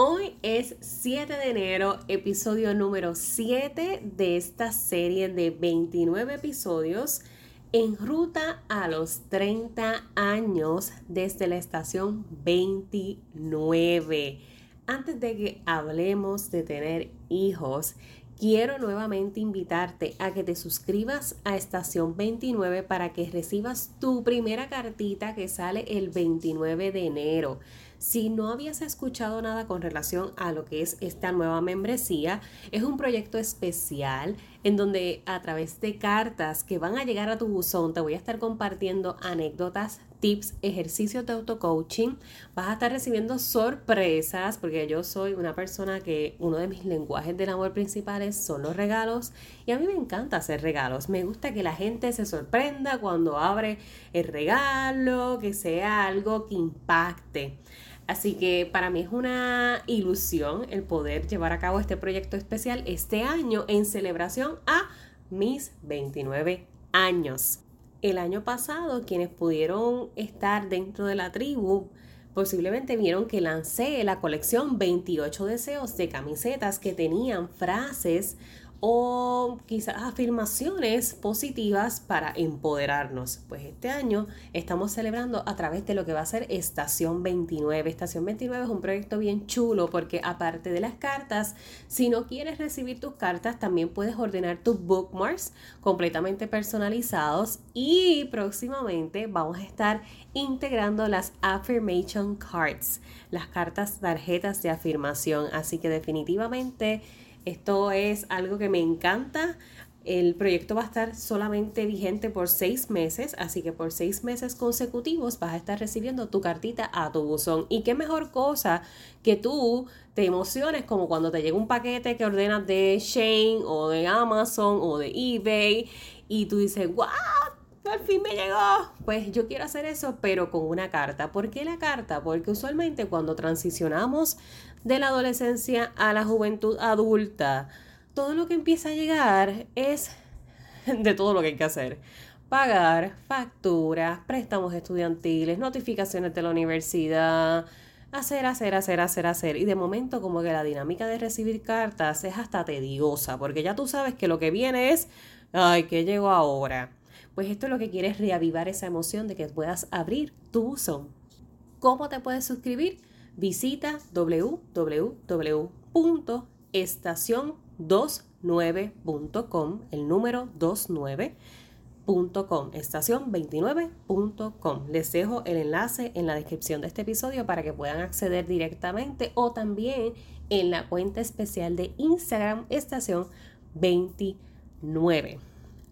Hoy es 7 de enero, episodio número 7 de esta serie de 29 episodios en ruta a los 30 años desde la estación 29. Antes de que hablemos de tener hijos, quiero nuevamente invitarte a que te suscribas a Estación 29 para que recibas tu primera cartita que sale el 29 de enero. Si no habías escuchado nada con relación a lo que es esta nueva membresía, es un proyecto especial en donde a través de cartas que van a llegar a tu buzón te voy a estar compartiendo anécdotas, tips, ejercicios de auto-coaching. Vas a estar recibiendo sorpresas porque yo soy una persona que uno de mis lenguajes del amor principales son los regalos y a mí me encanta hacer regalos. Me gusta que la gente se sorprenda cuando abre el regalo, que sea algo que impacte. Así que para mí es una ilusión el poder llevar a cabo este proyecto especial este año en celebración a mis 29 años. El año pasado, quienes pudieron estar dentro de la tribu, posiblemente vieron que lancé la colección 28 deseos de camisetas que tenían frases o quizás afirmaciones positivas para empoderarnos. Pues este año estamos celebrando a través de lo que va a ser Estación 29. Estación 29 es un proyecto bien chulo porque aparte de las cartas, si no quieres recibir tus cartas, también puedes ordenar tus bookmarks completamente personalizados y próximamente vamos a estar integrando las affirmation cards, las cartas tarjetas de afirmación. Así que definitivamente esto es algo que me encanta. El proyecto va a estar solamente vigente por seis meses, así que por seis meses consecutivos vas a estar recibiendo tu cartita a tu buzón. Y qué mejor cosa que tú te emociones como cuando te llega un paquete que ordenas de Shane o de Amazon o de eBay y tú dices, ¡Wow! al fin me llegó. Pues yo quiero hacer eso, pero con una carta. ¿Por qué la carta? Porque usualmente cuando transicionamos de la adolescencia a la juventud adulta, todo lo que empieza a llegar es de todo lo que hay que hacer. Pagar facturas, préstamos estudiantiles, notificaciones de la universidad, hacer, hacer, hacer, hacer, hacer. Y de momento como que la dinámica de recibir cartas es hasta tediosa, porque ya tú sabes que lo que viene es, ay, ¿qué llegó ahora? Pues esto es lo que quiere es reavivar esa emoción de que puedas abrir tu buzón. ¿Cómo te puedes suscribir? Visita www.estacion29.com, el número 29.com, estación29.com. Les dejo el enlace en la descripción de este episodio para que puedan acceder directamente o también en la cuenta especial de Instagram, estación 29.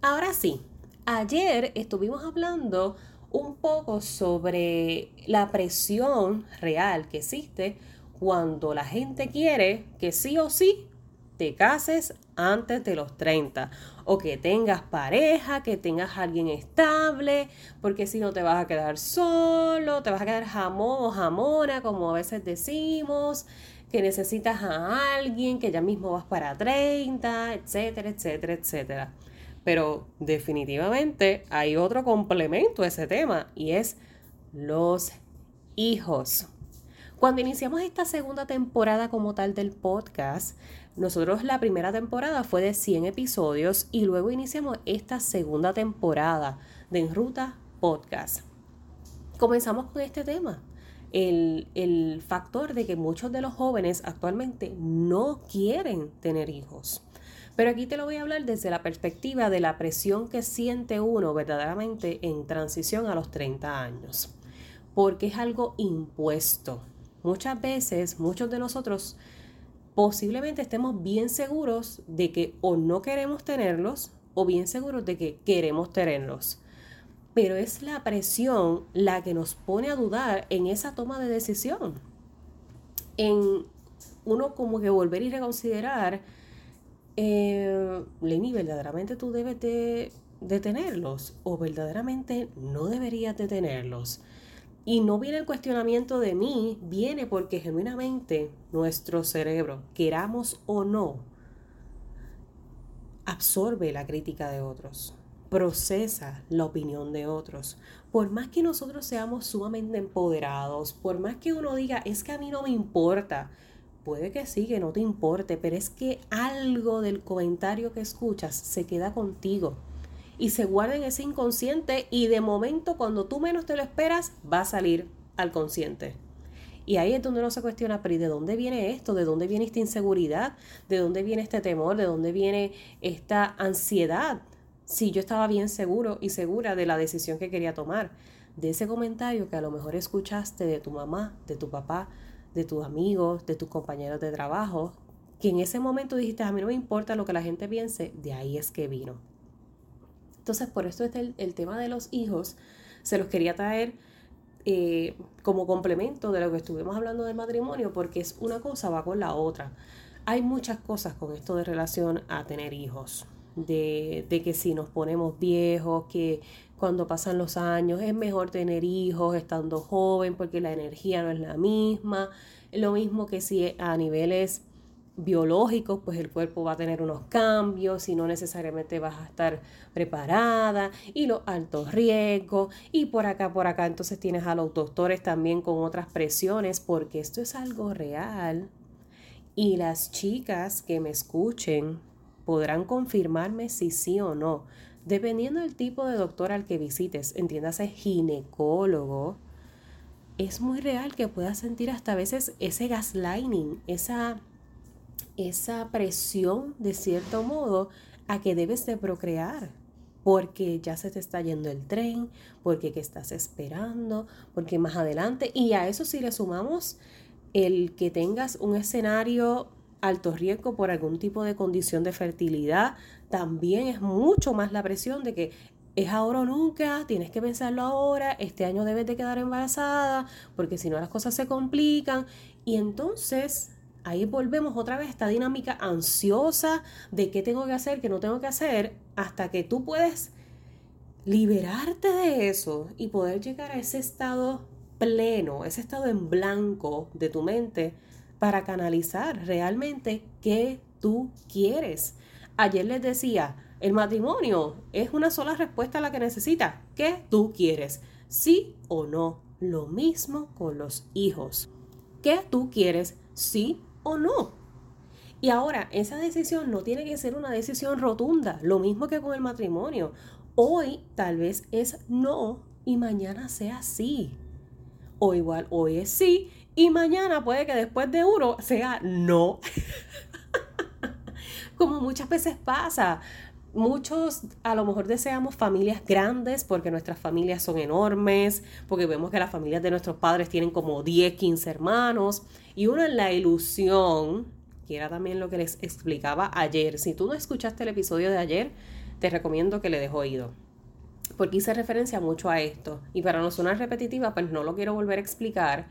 Ahora sí, Ayer estuvimos hablando un poco sobre la presión real que existe cuando la gente quiere que sí o sí te cases antes de los 30 o que tengas pareja, que tengas alguien estable, porque si no te vas a quedar solo, te vas a quedar jamón o jamona, como a veces decimos, que necesitas a alguien, que ya mismo vas para 30, etcétera, etcétera, etcétera. Pero definitivamente hay otro complemento a ese tema y es los hijos. Cuando iniciamos esta segunda temporada como tal del podcast, nosotros la primera temporada fue de 100 episodios y luego iniciamos esta segunda temporada de En Ruta Podcast. Comenzamos con este tema, el, el factor de que muchos de los jóvenes actualmente no quieren tener hijos. Pero aquí te lo voy a hablar desde la perspectiva de la presión que siente uno verdaderamente en transición a los 30 años, porque es algo impuesto. Muchas veces, muchos de nosotros posiblemente estemos bien seguros de que o no queremos tenerlos o bien seguros de que queremos tenerlos. Pero es la presión la que nos pone a dudar en esa toma de decisión. En uno como que volver y reconsiderar eh, Lenny, ¿verdaderamente tú debes de, de tenerlos o verdaderamente no deberías de tenerlos? Y no viene el cuestionamiento de mí, viene porque genuinamente nuestro cerebro, queramos o no, absorbe la crítica de otros, procesa la opinión de otros. Por más que nosotros seamos sumamente empoderados, por más que uno diga, es que a mí no me importa, puede que sí, que no te importe, pero es que algo del comentario que escuchas se queda contigo y se guarda en ese inconsciente y de momento cuando tú menos te lo esperas va a salir al consciente. Y ahí es donde uno se cuestiona, pero ¿y de dónde viene esto? ¿De dónde viene esta inseguridad? ¿De dónde viene este temor? ¿De dónde viene esta ansiedad? Si yo estaba bien seguro y segura de la decisión que quería tomar, de ese comentario que a lo mejor escuchaste de tu mamá, de tu papá, de tus amigos, de tus compañeros de trabajo, que en ese momento dijiste, a mí no me importa lo que la gente piense, de ahí es que vino. Entonces, por esto es el, el tema de los hijos, se los quería traer eh, como complemento de lo que estuvimos hablando del matrimonio, porque es una cosa va con la otra. Hay muchas cosas con esto de relación a tener hijos, de, de que si nos ponemos viejos, que cuando pasan los años es mejor tener hijos estando joven porque la energía no es la misma. Lo mismo que si a niveles biológicos, pues el cuerpo va a tener unos cambios y no necesariamente vas a estar preparada y los altos riesgos y por acá, por acá, entonces tienes a los doctores también con otras presiones porque esto es algo real y las chicas que me escuchen podrán confirmarme si sí o no. Dependiendo del tipo de doctor al que visites, entiéndase ginecólogo, es muy real que puedas sentir hasta a veces ese gaslighting, esa esa presión de cierto modo a que debes de procrear porque ya se te está yendo el tren, porque que estás esperando, porque más adelante, y a eso si le sumamos el que tengas un escenario alto riesgo por algún tipo de condición de fertilidad, también es mucho más la presión de que es ahora o nunca, tienes que pensarlo ahora, este año debes de quedar embarazada, porque si no las cosas se complican, y entonces ahí volvemos otra vez a esta dinámica ansiosa de qué tengo que hacer, qué no tengo que hacer, hasta que tú puedes liberarte de eso y poder llegar a ese estado pleno, ese estado en blanco de tu mente para canalizar realmente qué tú quieres. Ayer les decía, el matrimonio es una sola respuesta a la que necesita. ¿Qué tú quieres? Sí o no. Lo mismo con los hijos. ¿Qué tú quieres? Sí o no. Y ahora, esa decisión no tiene que ser una decisión rotunda, lo mismo que con el matrimonio. Hoy tal vez es no y mañana sea sí. O igual, hoy es sí y mañana puede que después de uno sea no. Como muchas veces pasa. Muchos a lo mejor deseamos familias grandes porque nuestras familias son enormes, porque vemos que las familias de nuestros padres tienen como 10, 15 hermanos y uno en la ilusión, que era también lo que les explicaba ayer. Si tú no escuchaste el episodio de ayer, te recomiendo que le dejo oído. Porque hice referencia mucho a esto. Y para no sonar repetitiva, pues no lo quiero volver a explicar.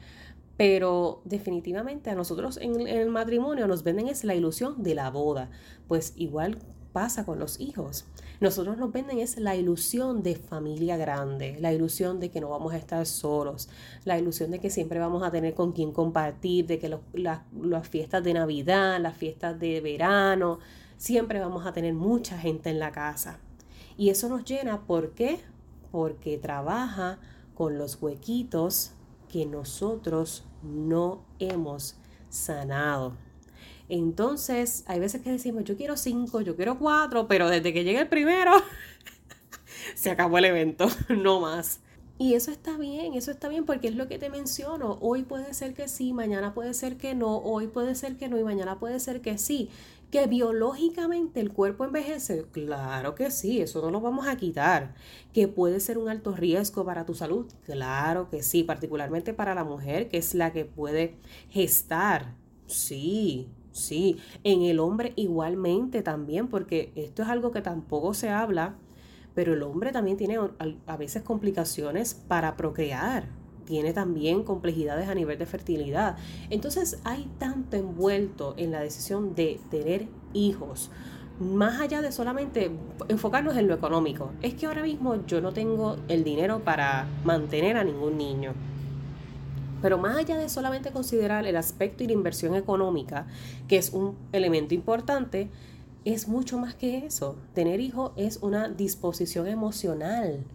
Pero definitivamente a nosotros en, el matrimonio nos venden es la ilusión de la boda. Pues igual pasa con los hijos. Nosotros nos venden es la ilusión de familia grande, la ilusión de que no vamos a estar solos, la ilusión de que siempre vamos a tener con quien compartir, de que las fiestas de Navidad, las fiestas de verano, siempre vamos a tener mucha gente en la casa. Y eso nos llena, ¿por qué? Porque trabaja con los huequitos que nosotros no hemos sanado. Entonces, hay veces que decimos, yo quiero cinco, yo quiero cuatro, pero desde que llegue el primero, se acabó el evento, no más. Y eso está bien, eso está bien porque es lo que te menciono. Hoy puede ser que sí, mañana puede ser que no, hoy puede ser que no y mañana puede ser que sí. Que biológicamente el cuerpo envejece, claro que sí, eso no lo vamos a quitar. Que puede ser un alto riesgo para tu salud, claro que sí, particularmente para la mujer que es la que puede gestar, sí, Sí, en el hombre igualmente también, porque esto es algo que tampoco se habla, pero el hombre también tiene a veces complicaciones para procrear, tiene también complejidades a nivel de fertilidad. Entonces hay tanto envuelto en la decisión de tener hijos, más allá de solamente enfocarnos en lo económico, es que ahora mismo yo no tengo el dinero para mantener a ningún niño. Pero más allá de solamente considerar el aspecto y la inversión económica, que es un elemento importante, es mucho más que eso. Tener hijos es una disposición emocional.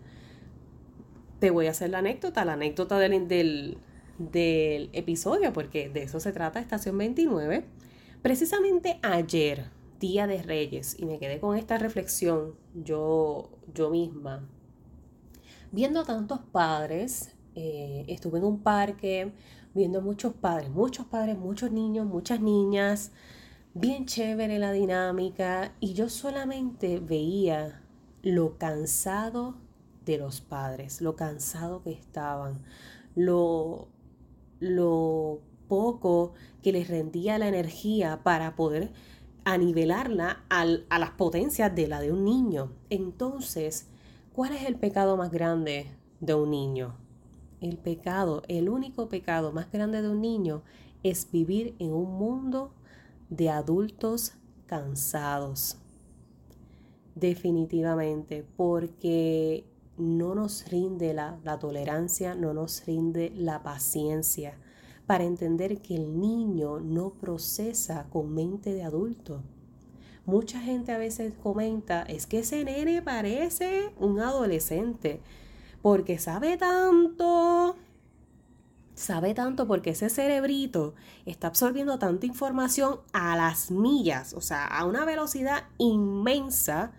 Te voy a hacer la anécdota, la anécdota del, del, episodio, porque de eso se trata Estación 29. Precisamente ayer, Día de Reyes y me quedé con esta reflexión yo, yo misma. Viendo tantos padres, eh, estuve en un parque viendo muchos padres, muchos padres, muchos niños, muchas niñas, bien chévere la dinámica y yo solamente veía lo cansado de los padres, lo cansado que estaban, lo, lo poco que les rendía la energía para poder a nivelarla a las potencias de la de un niño. Entonces, ¿cuál es el pecado más grande de un niño? El pecado, el único pecado más grande de un niño es vivir en un mundo de adultos cansados. Definitivamente, porque no nos rinde la, la tolerancia, no nos rinde la paciencia para entender que el niño no procesa con mente de adulto. Mucha gente a veces comenta, es que ese nene parece un adolescente, porque sabe tanto, sabe tanto porque ese cerebrito está absorbiendo tanta información a las millas, o sea, a una velocidad inmensa,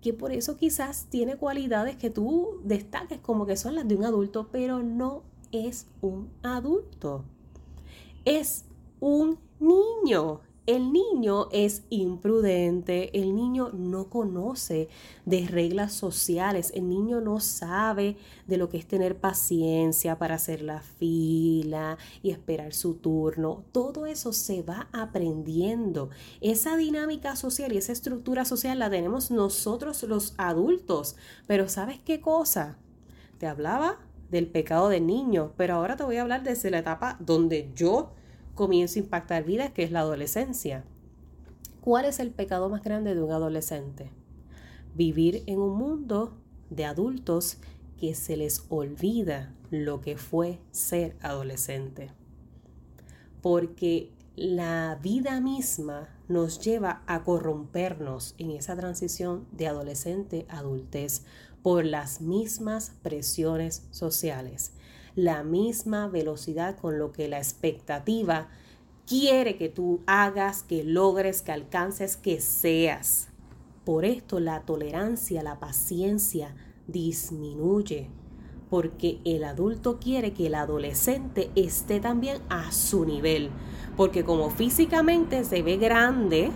que por eso quizás tiene cualidades que tú destaques como que son las de un adulto, pero no es un adulto. Es un niño. El niño es imprudente, el niño no conoce de reglas sociales, el niño no sabe de lo que es tener paciencia para hacer la fila y esperar su turno. Todo eso se va aprendiendo. Esa dinámica social y esa estructura social la tenemos nosotros los adultos. Pero ¿sabes qué cosa? Te hablaba del pecado del niño, pero ahora te voy a hablar desde la etapa donde yo comienzo a impactar vidas, que es la adolescencia. ¿Cuál es el pecado más grande de un adolescente? Vivir en un mundo de adultos que se les olvida lo que fue ser adolescente. Porque la vida misma nos lleva a corrompernos en esa transición de adolescente a adultez por las mismas presiones sociales, la misma velocidad con lo que la expectativa quiere que tú hagas, que logres, que alcances, que seas. Por esto la tolerancia, la paciencia disminuye, porque el adulto quiere que el adolescente esté también a su nivel, porque como físicamente se ve grande,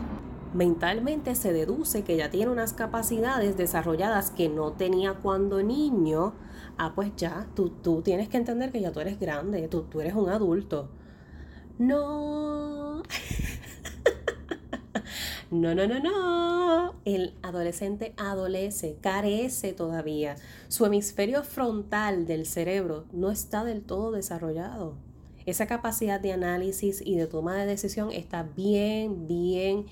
mentalmente se deduce que ya tiene unas capacidades desarrolladas que no tenía cuando niño, ah, pues ya, tú, tú tienes que entender que ya tú eres grande, tú, tú eres un adulto. No. No, no, no, no. El adolescente adolece, carece todavía. Su hemisferio frontal del cerebro no está del todo desarrollado. Esa capacidad de análisis y de toma de decisión está bien, bien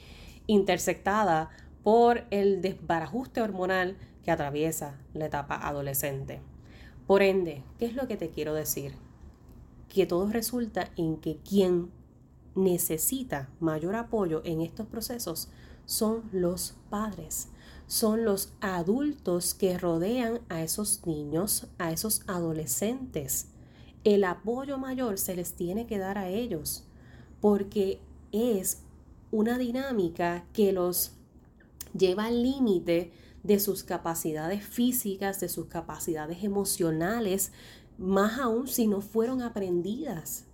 intersectada por el desbarajuste hormonal que atraviesa la etapa adolescente. Por ende, ¿qué es lo que te quiero decir? Que todo resulta en que quien necesita mayor apoyo en estos procesos son los padres, son los adultos que rodean a esos niños, a esos adolescentes. El apoyo mayor se les tiene que dar a ellos porque es una dinámica que los lleva al límite de sus capacidades físicas, de sus capacidades emocionales, más aún si no fueron aprendidas.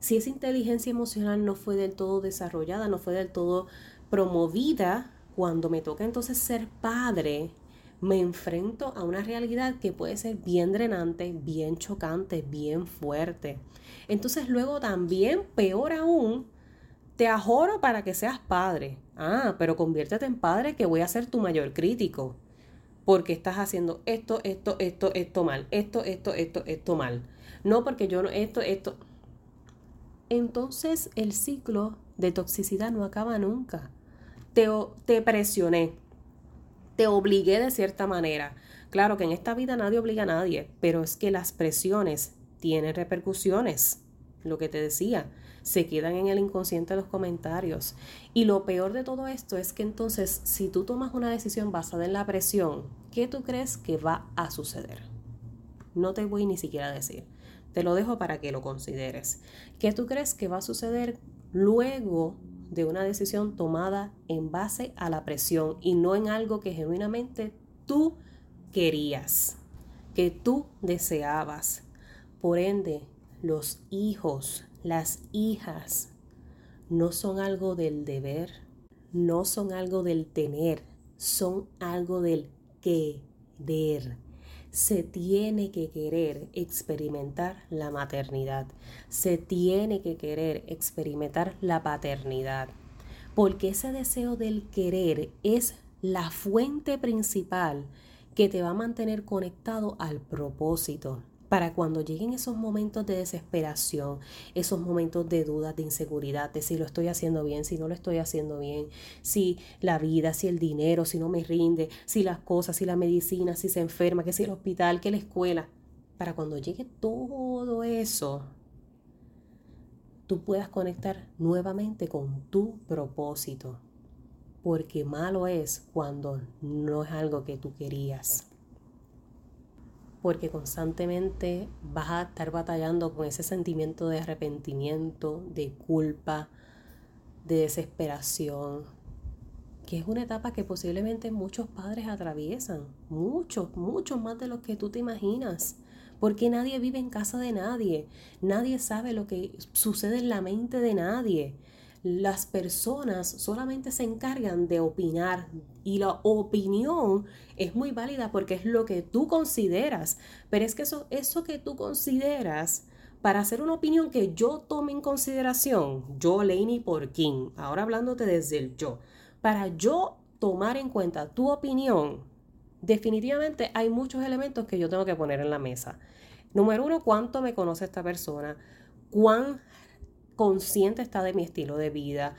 Si esa inteligencia emocional no fue del todo desarrollada, no fue del todo promovida, cuando me toca entonces ser padre, me enfrento a una realidad que puede ser bien drenante, bien chocante, bien fuerte. Entonces luego también, peor aún, te ajoro para que seas padre. Ah, pero conviértete en padre que voy a ser tu mayor crítico. Porque estás haciendo esto, esto, esto, esto mal. Esto, esto, esto, esto mal. No porque yo no, esto, esto. Entonces el ciclo de toxicidad no acaba nunca. te, te presioné, te obligué de cierta manera. Claro que en esta vida nadie obliga a nadie, pero es que las presiones tienen repercusiones. Lo que te decía, se quedan en el inconsciente los comentarios. Y lo peor de todo esto es que entonces, si tú tomas una decisión basada en la presión, ¿qué tú crees que va a suceder? No te voy ni siquiera a decir. Te lo dejo para que lo consideres. ¿Qué tú crees que va a suceder luego de una decisión tomada en base a la presión y no en algo que genuinamente tú querías, que tú deseabas? Por ende, los hijos, las hijas, no son algo del deber, no son algo del tener, son algo del querer. Se tiene que querer experimentar la maternidad, se tiene que querer experimentar la paternidad, porque ese deseo del querer es la fuente principal que te va a mantener conectado al propósito para cuando lleguen esos momentos de desesperación, esos momentos de dudas, de inseguridad, de si lo estoy haciendo bien, si no lo estoy haciendo bien, si la vida, si el dinero, si no me rinde, si las cosas, si la medicina, si se enferma, que si el hospital, que la escuela, para cuando llegue todo eso, tú puedas conectar nuevamente con tu propósito. Porque malo es cuando no es algo que tú querías porque constantemente vas a estar batallando con ese sentimiento de arrepentimiento, de culpa, de desesperación, que es una etapa que posiblemente muchos padres atraviesan, muchos, muchos más de los que tú te imaginas, porque nadie vive en casa de nadie, nadie sabe lo que sucede en la mente de nadie las personas solamente se encargan de opinar y la opinión es muy válida porque es lo que tú consideras, pero es que eso, eso que tú consideras para hacer una opinión que yo tome en consideración, yo, Laney Porkin, ahora hablándote desde el yo, para yo tomar en cuenta tu opinión, definitivamente hay muchos elementos que yo tengo que poner en la mesa. Número uno, cuánto me conoce esta persona, cuán consciente está de mi estilo de vida,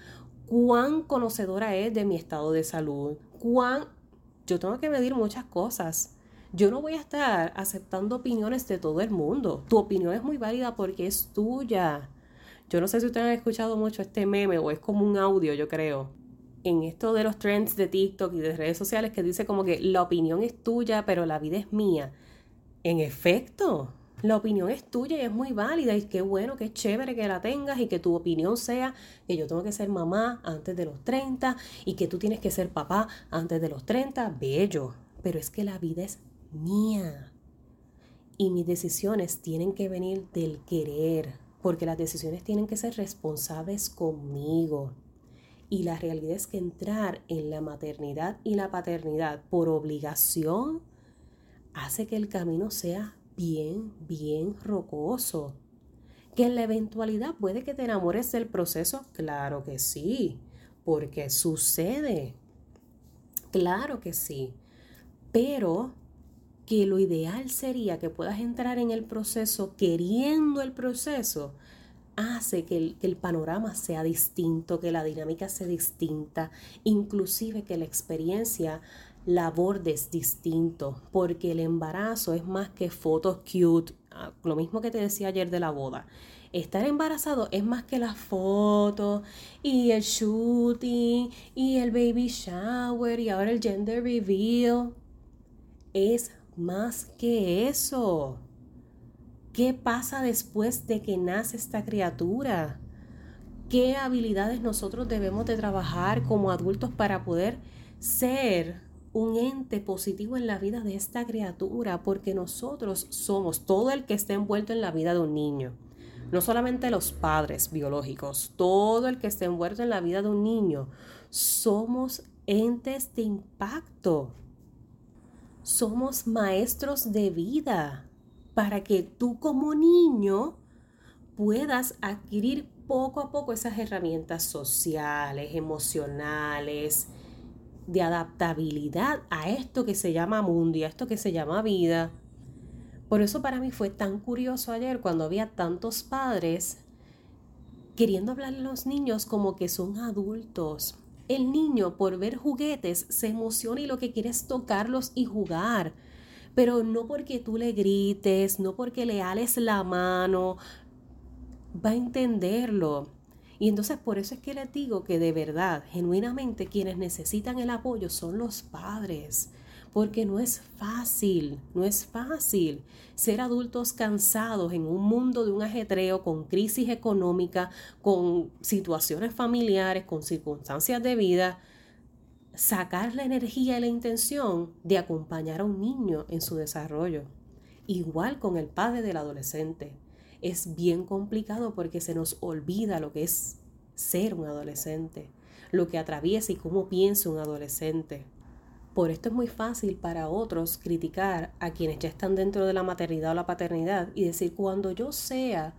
cuán conocedora es de mi estado de salud, cuán... Yo tengo que medir muchas cosas. Yo no voy a estar aceptando opiniones de todo el mundo. Tu opinión es muy válida porque es tuya. Yo no sé si ustedes han escuchado mucho este meme o es como un audio, yo creo. En esto de los trends de TikTok y de redes sociales que dice como que la opinión es tuya, pero la vida es mía. En efecto, la opinión es tuya y es muy válida y qué bueno, qué chévere que la tengas y que tu opinión sea que yo tengo que ser mamá antes de los 30 y que tú tienes que ser papá antes de los 30, bello. Pero es que la vida es mía y mis decisiones tienen que venir del querer, porque las decisiones tienen que ser responsables conmigo. Y la realidad es que entrar en la maternidad y la paternidad por obligación hace que el camino sea bien, bien rocoso. ¿Que en la eventualidad puede que te enamores del proceso? Claro que sí, porque sucede. Claro que sí. Pero que lo ideal sería que puedas entrar en el proceso queriendo el proceso, hace que el, que el, panorama sea distinto, que la dinámica sea distinta, inclusive que la experiencia la es distinto, porque el embarazo es más que fotos cute, ah, lo mismo que te decía ayer de la boda. Estar embarazado es más que las fotos y el shooting y el baby shower y ahora el gender reveal. Es más que eso. ¿Qué pasa después de que nace esta criatura? ¿Qué habilidades nosotros debemos de trabajar como adultos para poder ser un ente positivo en la vida de esta criatura, porque nosotros somos todo el que esté envuelto en la vida de un niño. No solamente los padres biológicos, todo el que esté envuelto en la vida de un niño. Somos entes de impacto. Somos maestros de vida para que tú como niño puedas adquirir poco a poco esas herramientas sociales, emocionales, de adaptabilidad a esto que se llama mundo y a esto que se llama vida. Por eso para mí fue tan curioso ayer cuando había tantos padres queriendo hablarle a los niños como que son adultos, El niño por ver juguetes se emociona y lo que quiere es tocarlos y jugar. Pero no porque tú le grites, no porque le ales la mano, va a entenderlo. Y entonces por eso es que les digo que de verdad, genuinamente, quienes necesitan el apoyo son los padres porque no es fácil, no es fácil ser adultos cansados en un mundo de un ajetreo con crisis económica, con situaciones familiares, con circunstancias de vida, sacar la energía y la intención de acompañar a un niño en su desarrollo. Igual con el padre del adolescente. Es bien complicado porque se nos olvida lo que es ser un adolescente, lo que atraviesa y cómo piensa un adolescente. Por esto es muy fácil para otros criticar a quienes ya están dentro de la maternidad o la paternidad y decir, cuando yo sea,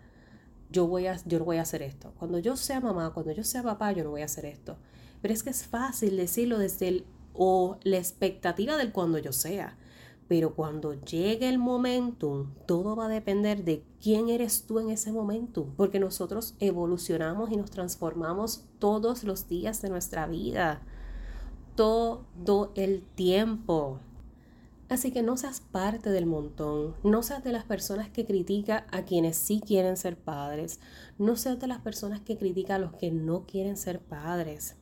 yo, voy a, yo no voy a hacer esto. Cuando yo sea mamá, cuando yo sea papá, yo no voy a hacer esto. Pero es que es fácil decirlo desde el o la expectativa del cuando yo sea. Pero cuando llegue el momentum, todo va a depender de quién eres tú en ese momento, porque nosotros evolucionamos y nos transformamos todos los días de nuestra vida todo el tiempo. Así que no seas parte del montón, no seas de las personas que critica a quienes sí quieren ser padres, no seas de las personas que critica a los que no quieren ser padres.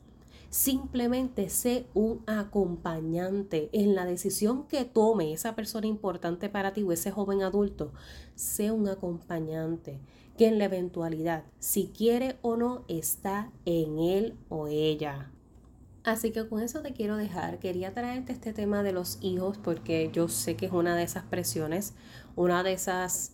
Simplemente sé un acompañante en la decisión que tome esa persona importante para ti o ese joven adulto. Sé un acompañante que en la eventualidad, si quiere o no, está en él o ella. Así que con eso te quiero dejar. Quería traerte este tema de los hijos porque yo sé que es una de esas presiones, una de esas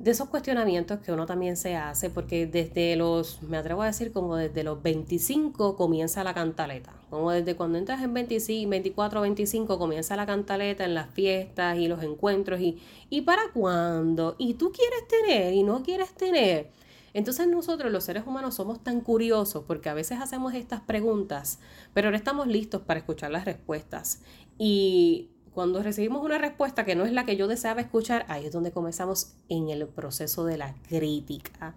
de esos cuestionamientos que uno también se hace, porque desde los, me atrevo a decir, como desde los 25 comienza la cantaleta. Como desde cuando entras en 25, 24, 25 comienza la cantaleta en las fiestas y los encuentros y, ¿y para cuándo? ¿Y tú quieres tener y no quieres tener? Entonces nosotros los seres humanos somos tan curiosos porque a veces hacemos estas preguntas, pero no estamos listos para escuchar las respuestas. Y cuando recibimos una respuesta que no es la que yo deseaba escuchar, ahí es donde comenzamos en el proceso de la crítica.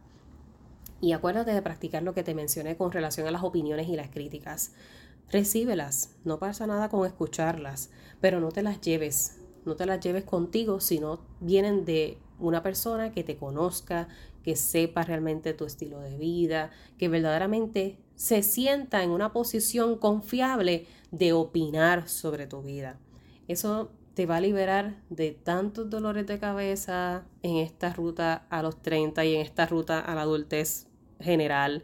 Y acuérdate de practicar lo que te mencioné con relación a las opiniones y las críticas. Recíbelas, no pasa nada con escucharlas, pero no te las lleves, no te las lleves contigo si no vienen de una persona que te conozca, que sepa realmente tu estilo de vida, que verdaderamente se sienta en una posición confiable de opinar sobre tu vida. Eso te va a liberar de tantos dolores de cabeza en esta ruta a los 30 y en esta ruta a la adultez general,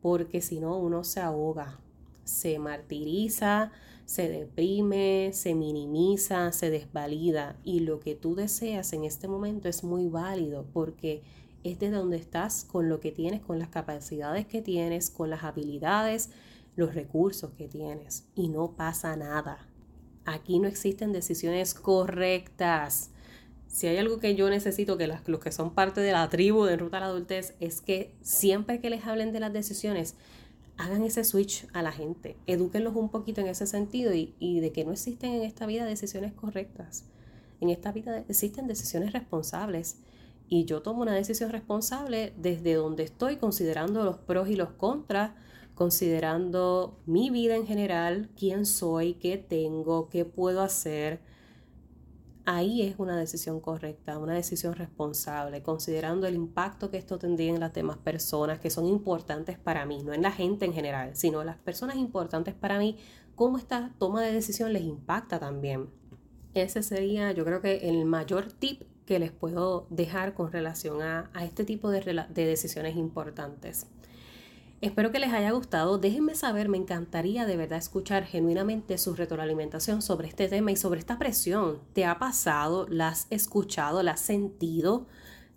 porque si no uno se ahoga, se martiriza, se deprime, se minimiza, se desvalida y lo que tú deseas en este momento es muy válido porque es de donde estás con lo que tienes, con las capacidades que tienes, con las habilidades, los recursos que tienes y no pasa nada. Aquí no existen decisiones correctas. Si hay algo que yo necesito que los que son parte de la tribu de Ruta a la Adultez es que siempre que les hablen de las decisiones, hagan ese switch a la gente, edúquenlos un poquito en ese sentido y de que no existen en esta vida decisiones correctas. En esta vida existen decisiones responsables y yo tomo una decisión responsable desde donde estoy considerando los pros y los contras, considerando mi vida en general, quién soy, qué tengo, qué puedo hacer. Ahí es una decisión correcta, una decisión responsable, considerando el impacto que esto tendría en las demás personas que son importantes para mí, no en la gente en general, sino las personas importantes para mí, cómo esta toma de decisión les impacta también. Ese sería, yo creo que el mayor tip que les puedo dejar con relación a, este tipo de, de decisiones importantes. Espero que les haya gustado. Déjenme saber, me encantaría de verdad escuchar genuinamente su retroalimentación sobre este tema y sobre esta presión. ¿Te ha pasado? ¿La has escuchado? ¿La has sentido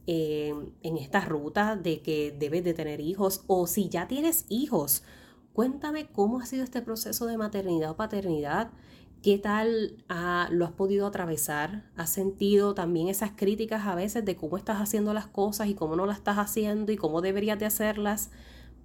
eh, en esta ruta de que debes de tener hijos? O si ya tienes hijos, cuéntame cómo ha sido este proceso de maternidad o paternidad. ¿Qué tal lo has podido atravesar? ¿Has sentido también esas críticas a veces de cómo estás haciendo las cosas y cómo no las estás haciendo y cómo deberías de hacerlas?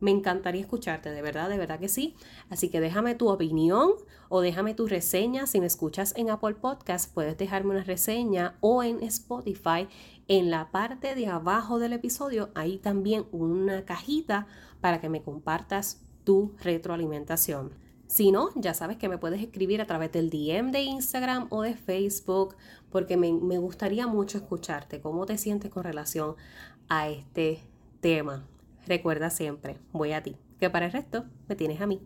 Me encantaría escucharte, de verdad, de verdad que sí. Así que déjame tu opinión o déjame tu reseña. Si me escuchas en Apple Podcast, puedes dejarme una reseña o en Spotify. En la parte de abajo del episodio hay también una cajita para que me compartas tu retroalimentación. Si no, ya sabes que me puedes escribir a través del DM de Instagram o de Facebook, porque me, me gustaría mucho escucharte cómo te sientes con relación a este tema. Recuerda siempre, voy a ti, que para el resto me tienes a mí.